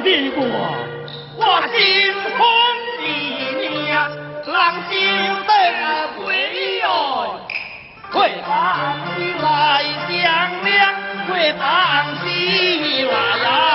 我心痛的娘呀，心得鬼哟，鬼旁来相亮，鬼旁西来呀。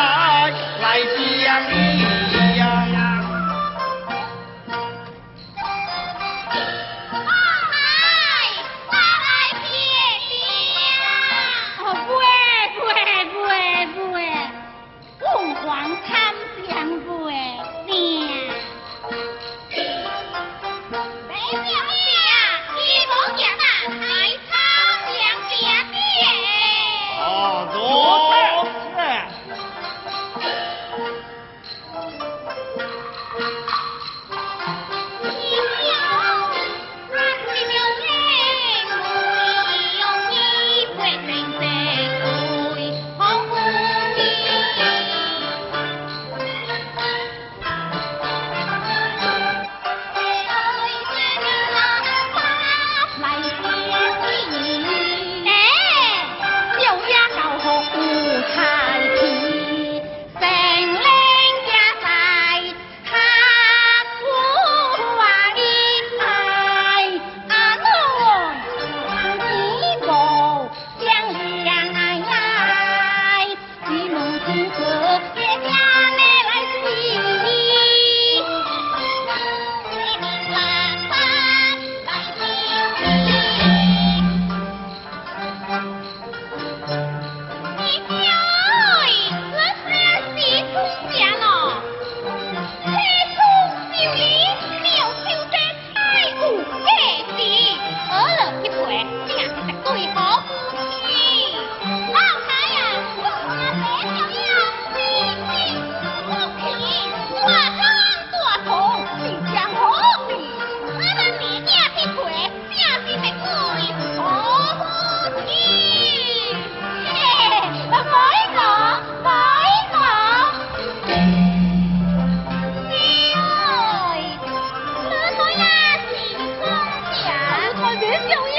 你个